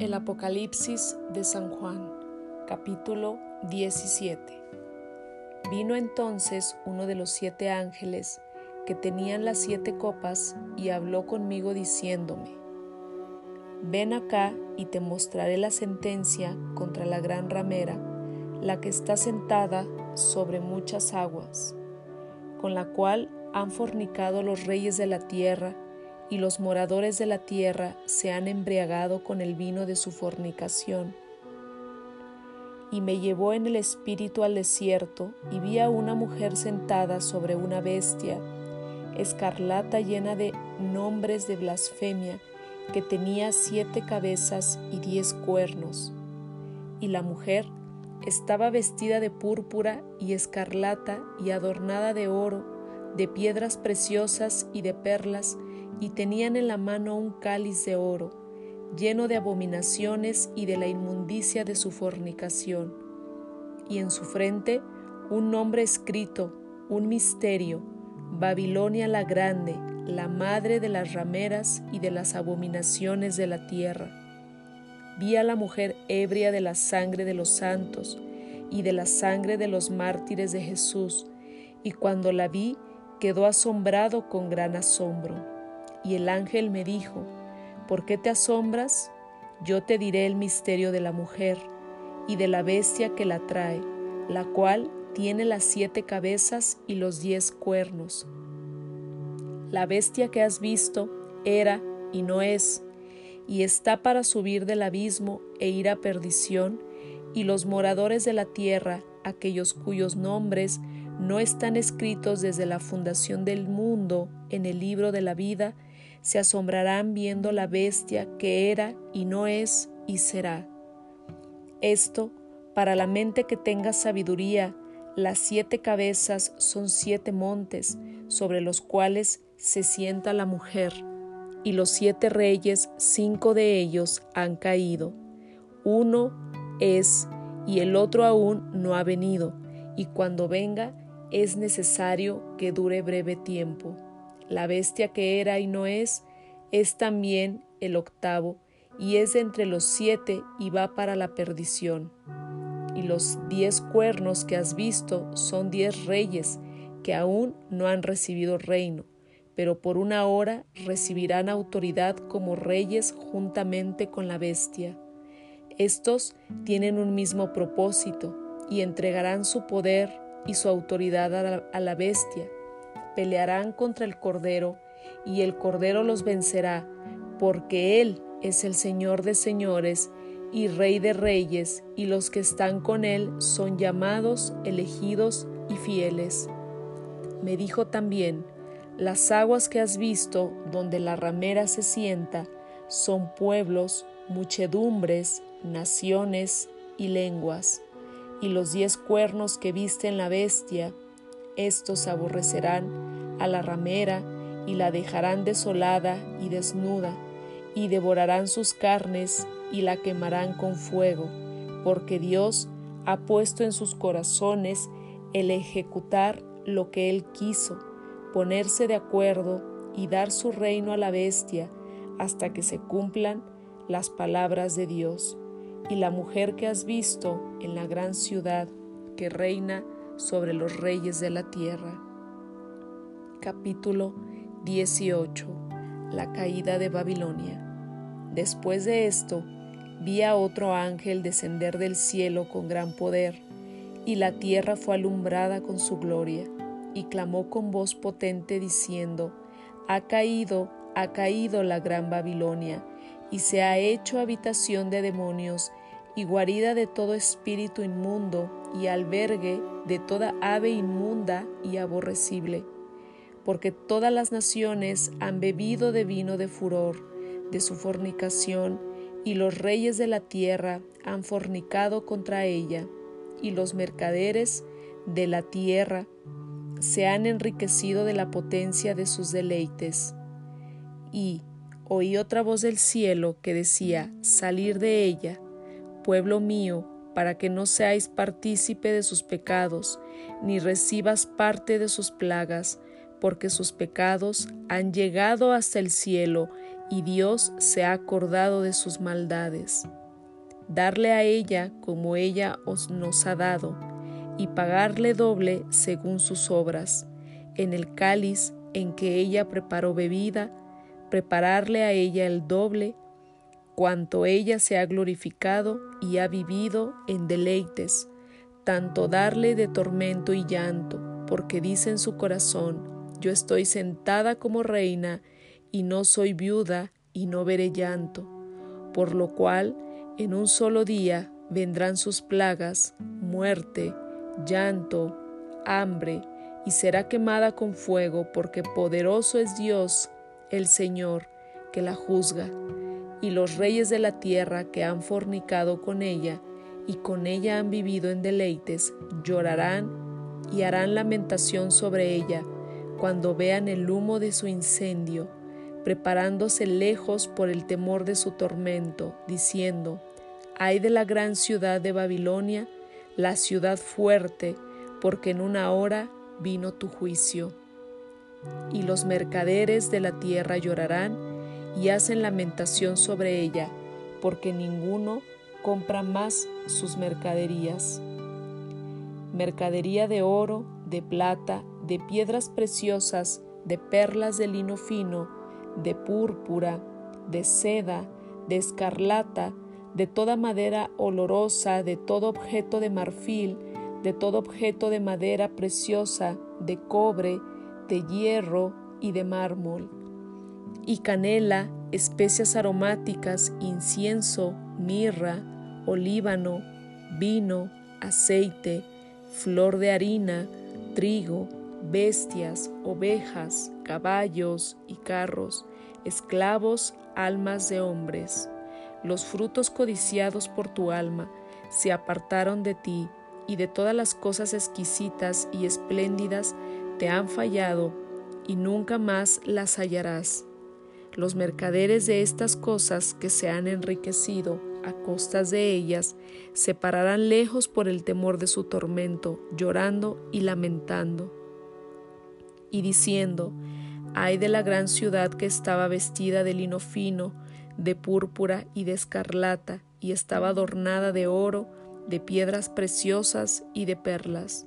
El Apocalipsis de San Juan, capítulo 17. Vino entonces uno de los siete ángeles que tenían las siete copas y habló conmigo diciéndome, Ven acá y te mostraré la sentencia contra la gran ramera, la que está sentada sobre muchas aguas, con la cual han fornicado los reyes de la tierra, y los moradores de la tierra se han embriagado con el vino de su fornicación. Y me llevó en el espíritu al desierto, y vi a una mujer sentada sobre una bestia, escarlata llena de nombres de blasfemia, que tenía siete cabezas y diez cuernos. Y la mujer estaba vestida de púrpura y escarlata y adornada de oro, de piedras preciosas y de perlas, y tenían en la mano un cáliz de oro, lleno de abominaciones y de la inmundicia de su fornicación, y en su frente un nombre escrito, un misterio, Babilonia la grande, la madre de las rameras y de las abominaciones de la tierra. Vi a la mujer ebria de la sangre de los santos y de la sangre de los mártires de Jesús, y cuando la vi quedó asombrado con gran asombro. Y el ángel me dijo, ¿por qué te asombras? Yo te diré el misterio de la mujer y de la bestia que la trae, la cual tiene las siete cabezas y los diez cuernos. La bestia que has visto era y no es, y está para subir del abismo e ir a perdición, y los moradores de la tierra, aquellos cuyos nombres no están escritos desde la fundación del mundo en el libro de la vida, se asombrarán viendo la bestia que era y no es y será. Esto, para la mente que tenga sabiduría, las siete cabezas son siete montes sobre los cuales se sienta la mujer, y los siete reyes, cinco de ellos han caído. Uno es y el otro aún no ha venido, y cuando venga es necesario que dure breve tiempo. La bestia que era y no es, es también el octavo, y es entre los siete y va para la perdición. Y los diez cuernos que has visto son diez reyes que aún no han recibido reino, pero por una hora recibirán autoridad como reyes juntamente con la bestia. Estos tienen un mismo propósito y entregarán su poder y su autoridad a la, bestia pelearán contra el Cordero, y el Cordero los vencerá, porque Él es el Señor de señores y Rey de reyes, y los que están con Él son llamados, elegidos y fieles. Me dijo también, las aguas que has visto donde la ramera se sienta son pueblos, muchedumbres, naciones y lenguas, y los diez cuernos que viste en la bestia, estos aborrecerán a la ramera y la dejarán desolada y desnuda, y devorarán sus carnes y la quemarán con fuego, porque Dios ha puesto en sus corazones el ejecutar lo que Él quiso, ponerse de acuerdo y dar su reino a la bestia hasta que se cumplan las palabras de Dios. Y la mujer que has visto en la gran ciudad que reina sobre los reyes de la tierra. Capítulo 18. La caída de Babilonia. Después de esto, vi a otro ángel descender del cielo con gran poder, y la tierra fue alumbrada con su gloria, y clamó con voz potente diciendo, Ha caído, ha caído la gran Babilonia, y se ha hecho habitación de demonios, y guarida de todo espíritu inmundo y albergue de toda ave inmunda y aborrecible, porque todas las naciones han bebido de vino de furor, de su fornicación, y los reyes de la tierra han fornicado contra ella, y los mercaderes de la tierra se han enriquecido de la potencia de sus deleites. Y oí otra voz del cielo que decía, salir de ella, pueblo mío, para que no seáis partícipe de sus pecados, ni recibas parte de sus plagas, porque sus pecados han llegado hasta el cielo, y Dios se ha acordado de sus maldades. Darle a ella como ella os nos ha dado, y pagarle doble según sus obras, en el cáliz en que ella preparó bebida, prepararle a ella el doble, cuanto ella se ha glorificado y ha vivido en deleites, tanto darle de tormento y llanto, porque dice en su corazón, yo estoy sentada como reina, y no soy viuda, y no veré llanto, por lo cual en un solo día vendrán sus plagas, muerte, llanto, hambre, y será quemada con fuego, porque poderoso es Dios, el Señor, que la juzga, y los reyes de la tierra que han fornicado con ella, y con ella han vivido en deleites, llorarán y harán lamentación sobre ella, cuando vean el humo de su incendio, preparándose lejos por el temor de su tormento, diciendo, ay de la gran ciudad de Babilonia, la ciudad fuerte, porque en una hora vino tu juicio. Y los mercaderes de la tierra llorarán y hacen lamentación sobre ella, porque ninguno compra más sus mercaderías. Mercadería de oro, de plata, de piedras preciosas, de perlas de lino fino, de púrpura, de seda, de escarlata, de toda madera olorosa, de todo objeto de marfil, de todo objeto de madera preciosa, de cobre, de hierro y de mármol, y canela, especias aromáticas, incienso, mirra, olíbano, vino, aceite, flor de harina, trigo, bestias, ovejas, caballos y carros, esclavos, almas de hombres. Los frutos codiciados por tu alma se apartaron de ti y de todas las cosas exquisitas y espléndidas te han fallado y nunca más las hallarás. Los mercaderes de estas cosas que se han enriquecido a costas de ellas se pararán lejos por el temor de su tormento, llorando y lamentando, y diciendo, ay de la gran ciudad que estaba vestida de lino fino, de púrpura y de escarlata, y estaba adornada de oro, de piedras preciosas y de perlas,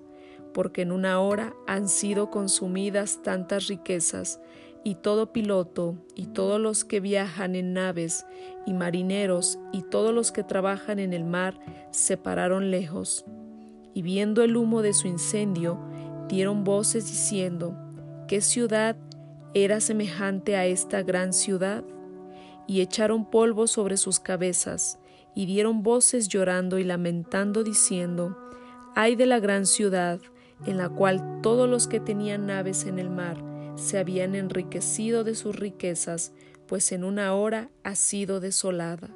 porque en una hora han sido consumidas tantas riquezas, y todo piloto, y todos los que viajan en naves, y marineros, y todos los que trabajan en el mar, se pararon lejos. Y viendo el humo de su incendio, dieron voces diciendo, ¿qué ciudad era semejante a esta gran ciudad? Y echaron polvo sobre sus cabezas, y dieron voces llorando y lamentando, diciendo, ay de la gran ciudad, en la cual todos los que tenían naves en el mar se habían enriquecido de sus riquezas, pues en una hora ha sido desolada.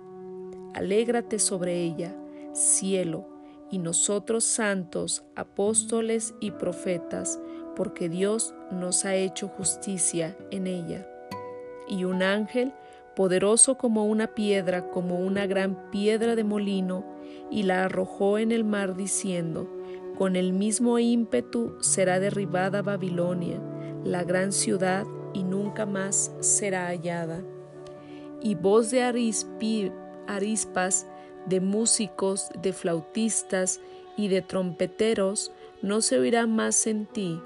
Alégrate sobre ella, cielo, y nosotros santos, apóstoles y profetas, porque Dios nos ha hecho justicia en ella. Y un ángel poderoso como una piedra, como una gran piedra de molino, y la arrojó en el mar diciendo, con el mismo ímpetu será derribada Babilonia, la gran ciudad, y nunca más será hallada. Y voz de arispas, de músicos, de flautistas y de trompeteros no se oirá más en ti,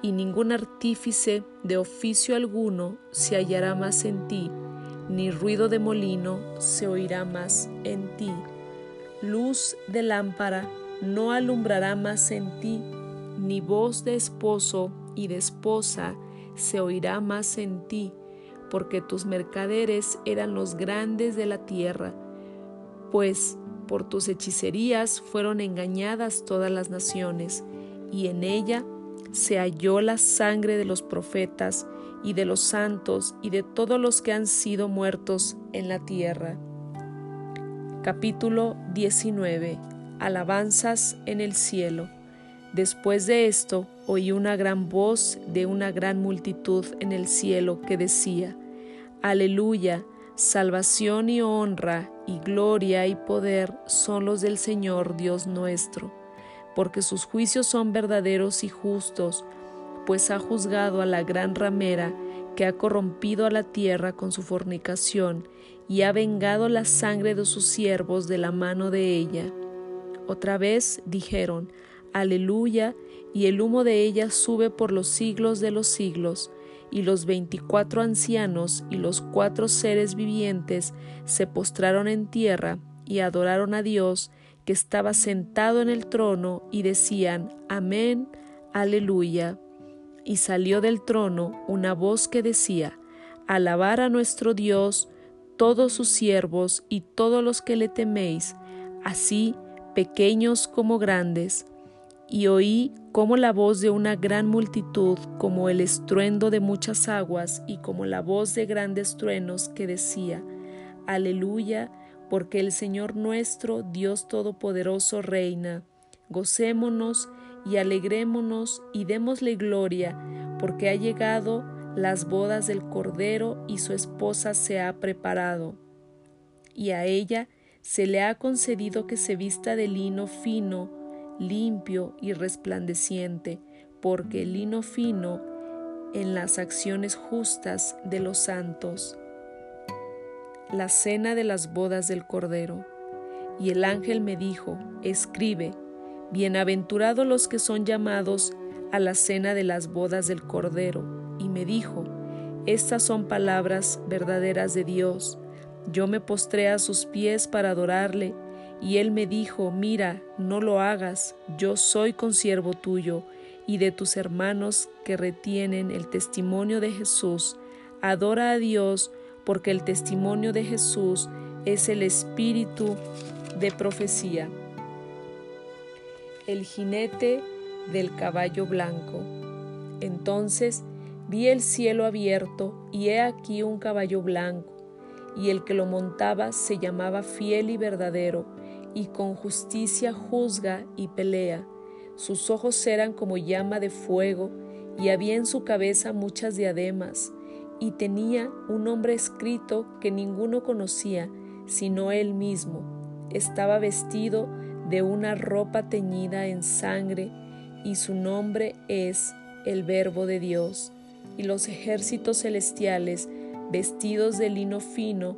y ningún artífice de oficio alguno se hallará más en ti, ni ruido de molino se oirá más en ti. Luz de lámpara no alumbrará más en ti, ni voz de esposo y de esposa se oirá más en ti, porque tus mercaderes eran los grandes de la tierra, pues por tus hechicerías fueron engañadas todas las naciones, y en ella se halló la sangre de los profetas y de los santos y de todos los que han sido muertos en la tierra. Capítulo 19. Alabanzas en el cielo. Después de esto oí una gran voz de una gran multitud en el cielo que decía, Aleluya, salvación y honra y gloria y poder son los del Señor Dios nuestro, porque sus juicios son verdaderos y justos, pues ha juzgado a la gran ramera que ha corrompido a la tierra con su fornicación y ha vengado la sangre de sus siervos de la mano de ella. Otra vez dijeron, Aleluya, y el humo de ella sube por los siglos de los siglos, y los veinticuatro ancianos y los cuatro seres vivientes se postraron en tierra y adoraron a Dios que estaba sentado en el trono y decían, Amén, Aleluya. Y salió del trono una voz que decía, Alabar a nuestro Dios, todos sus siervos y todos los que le teméis, así pequeños como grandes. Y oí como la voz de una gran multitud, como el estruendo de muchas aguas y como la voz de grandes truenos que decía, Aleluya, porque el Señor nuestro, Dios Todopoderoso, reina. Gocémonos y alegrémonos y démosle gloria, porque ha llegado las bodas del Cordero y su esposa se ha preparado. Y a ella se le ha concedido que se vista de lino fino, limpio y resplandeciente, porque el lino fino en las acciones justas de los santos. La cena de las bodas del Cordero. Y el ángel me dijo, escribe, Bienaventurados los que son llamados a la cena de las bodas del Cordero. Y me dijo, Estas son palabras verdaderas de Dios. Yo me postré a sus pies para adorarle, y él me dijo, Mira, no lo hagas, yo soy consiervo tuyo y de tus hermanos que retienen el testimonio de Jesús. Adora a Dios, porque el testimonio de Jesús es el espíritu de profecía el jinete del caballo blanco. Entonces vi el cielo abierto y he aquí un caballo blanco, y el que lo montaba se llamaba fiel y verdadero, y con justicia juzga y pelea. Sus ojos eran como llama de fuego, y había en su cabeza muchas diademas, y tenía un nombre escrito que ninguno conocía, sino él mismo. Estaba vestido de una ropa teñida en sangre, y su nombre es el Verbo de Dios. Y los ejércitos celestiales, vestidos de lino fino,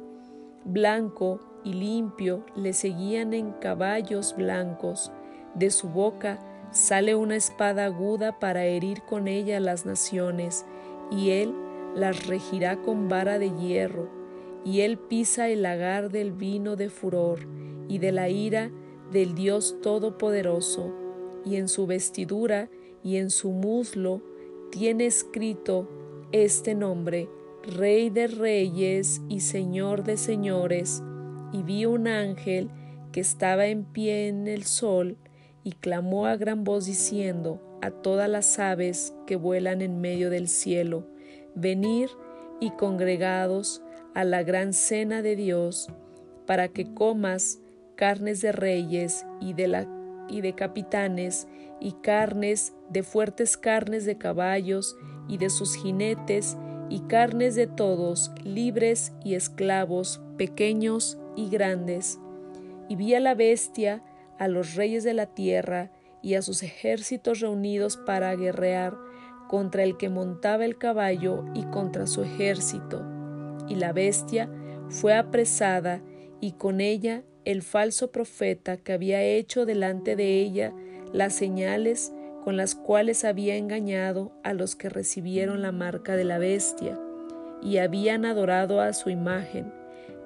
blanco y limpio, le seguían en caballos blancos. De su boca sale una espada aguda para herir con ella las naciones, y él las regirá con vara de hierro, y él pisa el lagar del vino de furor y de la ira del Dios Todopoderoso, y en su vestidura y en su muslo tiene escrito este nombre, Rey de Reyes y Señor de Señores. Y vi un ángel que estaba en pie en el sol y clamó a gran voz diciendo a todas las aves que vuelan en medio del cielo, venir y congregados a la gran cena de Dios, para que comas carnes de reyes y de, la, y de capitanes, y carnes de fuertes carnes de caballos y de sus jinetes, y carnes de todos, libres y esclavos, pequeños y grandes. Y vi a la bestia, a los reyes de la tierra, y a sus ejércitos reunidos para guerrear contra el que montaba el caballo y contra su ejército. Y la bestia fue apresada, y con ella el falso profeta que había hecho delante de ella las señales con las cuales había engañado a los que recibieron la marca de la bestia y habían adorado a su imagen.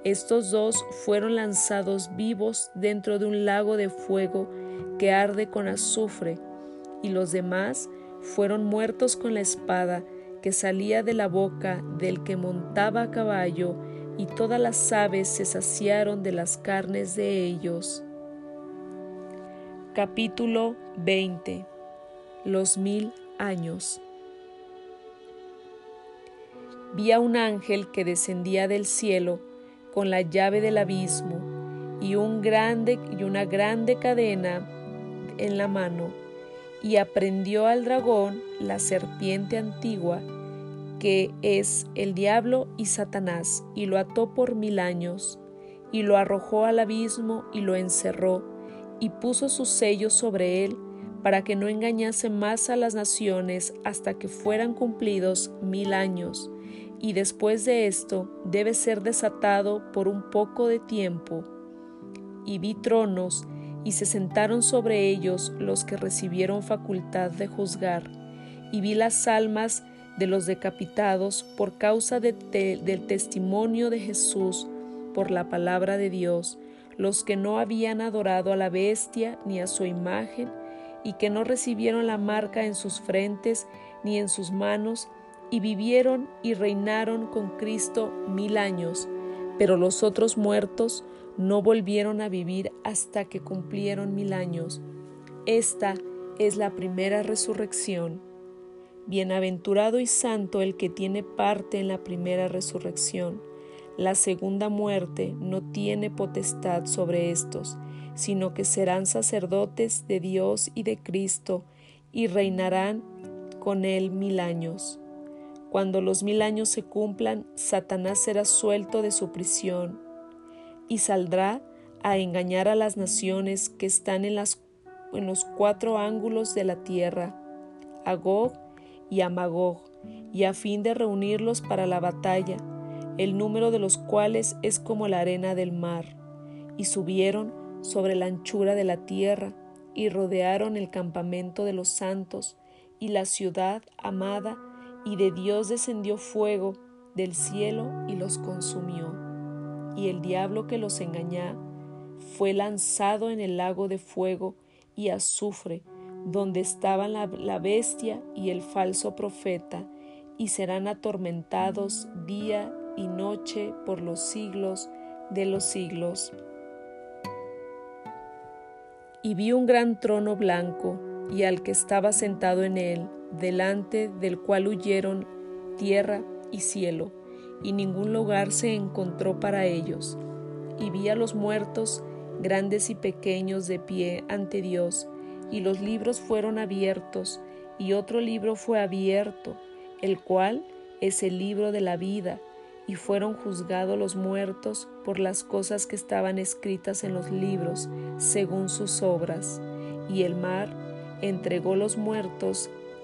Estos dos fueron lanzados vivos dentro de un lago de fuego que arde con azufre, y los demás fueron muertos con la espada que salía de la boca del que montaba a caballo y todas las aves se saciaron de las carnes de ellos. Capítulo 20 Los mil años Vi a un ángel que descendía del cielo con la llave del abismo y, un grande, y una grande cadena en la mano, y aprendió al dragón, la serpiente antigua, que es el diablo y Satanás, y lo ató por mil años, y lo arrojó al abismo y lo encerró, y puso sus sellos sobre él, para que no engañase más a las naciones hasta que fueran cumplidos mil años, y después de esto debe ser desatado por un poco de tiempo. Y vi tronos, y se sentaron sobre ellos los que recibieron facultad de juzgar, y vi las almas de los decapitados por causa del testimonio de Jesús, por la palabra de Dios, los que no habían adorado a la bestia ni a su imagen, y que no recibieron la marca en sus frentes ni en sus manos, y vivieron y reinaron con Cristo mil años, pero los otros muertos no volvieron a vivir hasta que cumplieron mil años. Esta es la primera resurrección. Bienaventurado y santo el que tiene parte en la primera resurrección. La segunda muerte no tiene potestad sobre estos, sino que serán sacerdotes de Dios y de Cristo y reinarán con él mil años. Cuando los mil años se cumplan, Satanás será suelto de su prisión y saldrá a engañar a las naciones que están en, los cuatro ángulos de la tierra, a Gog y a Magog, y a fin de reunirlos para la batalla, el número de los cuales es como la arena del mar. Y subieron sobre la anchura de la tierra, y rodearon el campamento de los santos, y la ciudad amada, y de Dios descendió fuego del cielo y los consumió. Y el diablo que los engañaba fue lanzado en el lago de fuego y azufre, donde estaban la, la bestia y el falso profeta, y serán atormentados día y noche por los siglos de los siglos. Y vi un gran trono blanco, y al que estaba sentado en él, delante del cual huyeron tierra y cielo, y ningún lugar se encontró para ellos. Y vi a los muertos, grandes y pequeños, de pie ante Dios, y los libros fueron abiertos, y otro libro fue abierto, el cual es el libro de la vida, y fueron juzgados los muertos por las cosas que estaban escritas en los libros, según sus obras. Y el mar entregó los muertos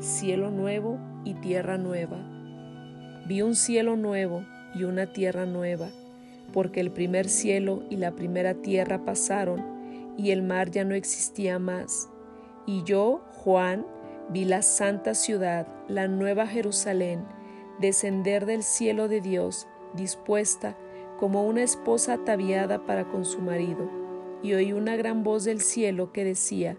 Cielo nuevo y tierra nueva. Vi un cielo nuevo y una tierra nueva, porque el primer cielo y la primera tierra pasaron, y el mar ya no existía más. Y yo, Juan, vi la santa ciudad, la nueva Jerusalén, descender del cielo de Dios, dispuesta como una esposa ataviada para con su marido, y oí una gran voz del cielo que decía,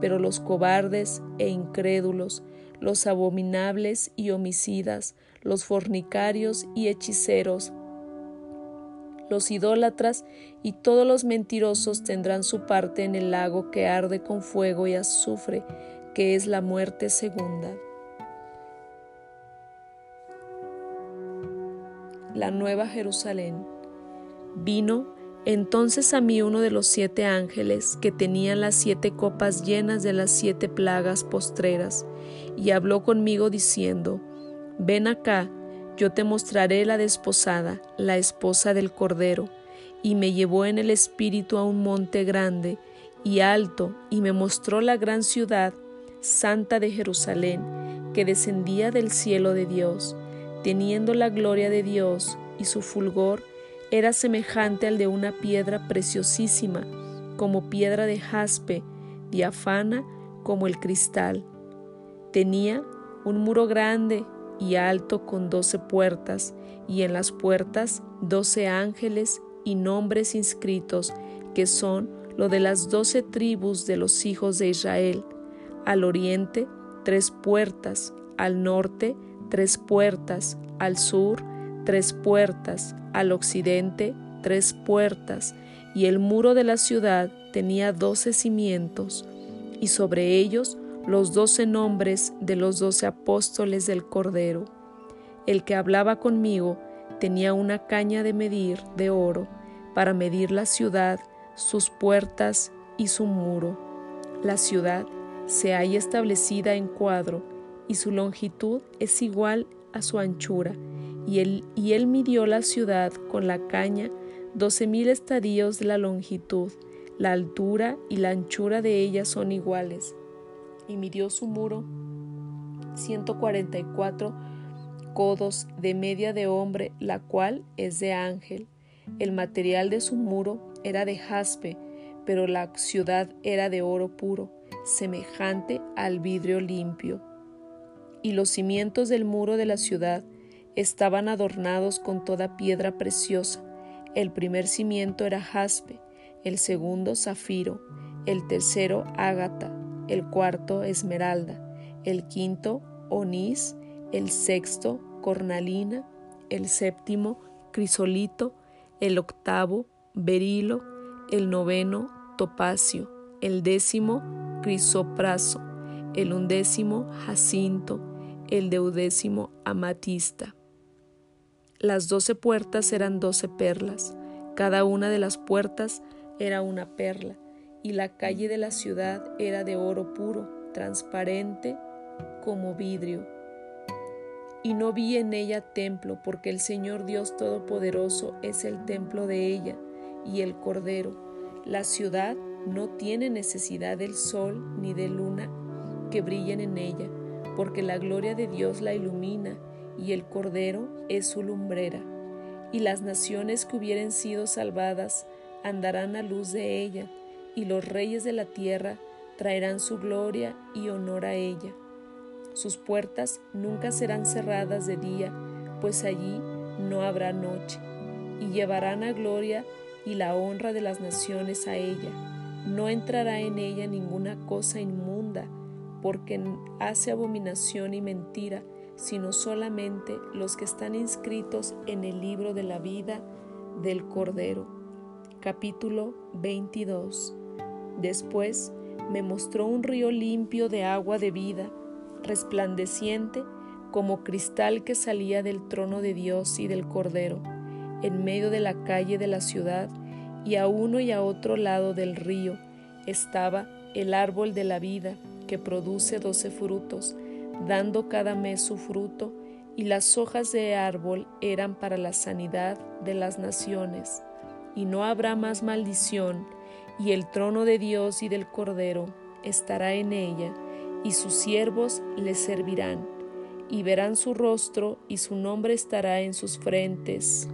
Pero los cobardes e incrédulos, los abominables y homicidas, los fornicarios y hechiceros, los idólatras y todos los mentirosos tendrán su parte en el lago que arde con fuego y azufre, que es la muerte segunda. la Nueva Jerusalén. Vino entonces a mí uno de los siete ángeles que tenían las siete copas llenas de las siete plagas postreras, y habló conmigo diciendo, ven acá, yo te mostraré la desposada, la esposa del Cordero. Y me llevó en el espíritu a un monte grande y alto, y me mostró la gran ciudad, santa de Jerusalén, que descendía del cielo de Dios, teniendo la gloria de Dios, y su fulgor era semejante al de una piedra preciosísima, como piedra de jaspe, diafana como el cristal. Tenía un muro grande y alto con doce puertas, y en las puertas doce ángeles y nombres inscritos, que son lo de las doce tribus de los hijos de Israel. Al oriente, tres puertas, al norte, tres puertas, al sur, tres puertas, al occidente, tres puertas, y el muro de la ciudad tenía doce cimientos, y sobre ellos los doce nombres de los doce apóstoles del Cordero. El que hablaba conmigo tenía una caña de medir de oro para medir la ciudad, sus puertas y su muro. La ciudad se halla establecida en cuadro y su longitud es igual a su anchura, y él, midió la ciudad con la caña doce mil estadios de la longitud, la altura y la anchura de ella son iguales y midió su muro 144 codos de media de hombre, la cual es de ángel. El material de su muro era de jaspe, pero la ciudad era de oro puro, semejante al vidrio limpio. Y los cimientos del muro de la ciudad estaban adornados con toda piedra preciosa. El primer cimiento era jaspe, el segundo zafiro, el tercero ágata, el cuarto esmeralda, el quinto onís, el sexto cornalina, el séptimo crisolito, el octavo berilo, el noveno topacio, el décimo crisopraso, el undécimo jacinto, el deudécimo amatista. Las doce puertas eran doce perlas, cada una de las puertas era una perla, y la calle de la ciudad era de oro puro, transparente como vidrio. Y no vi en ella templo, porque el Señor Dios Todopoderoso es el templo de ella y el Cordero. La ciudad no tiene necesidad del sol ni de luna que brillen en ella, porque la gloria de Dios la ilumina y el Cordero es su lumbrera. Y las naciones que hubieren sido salvadas andarán a luz de ella y los reyes de la tierra traerán su gloria y honor a ella. Sus puertas nunca serán cerradas de día, pues allí no habrá noche, y llevarán a gloria y la honra de las naciones a ella. No entrará en ella ninguna cosa inmunda, porque hace abominación y mentira, sino solamente los que están inscritos en el libro de la vida del Cordero. Capítulo 22 Después me mostró un río limpio de agua de vida, resplandeciente como cristal que salía del trono de Dios y del Cordero, en medio de la calle de la ciudad, y a uno y a otro lado del río estaba el árbol de la vida, que produce doce frutos, dando cada mes su fruto, y las hojas de árbol eran para la sanidad de las naciones. Y no habrá más maldición, y el trono de Dios y del Cordero estará en ella, y sus siervos le servirán, y verán su rostro, y su nombre estará en sus frentes,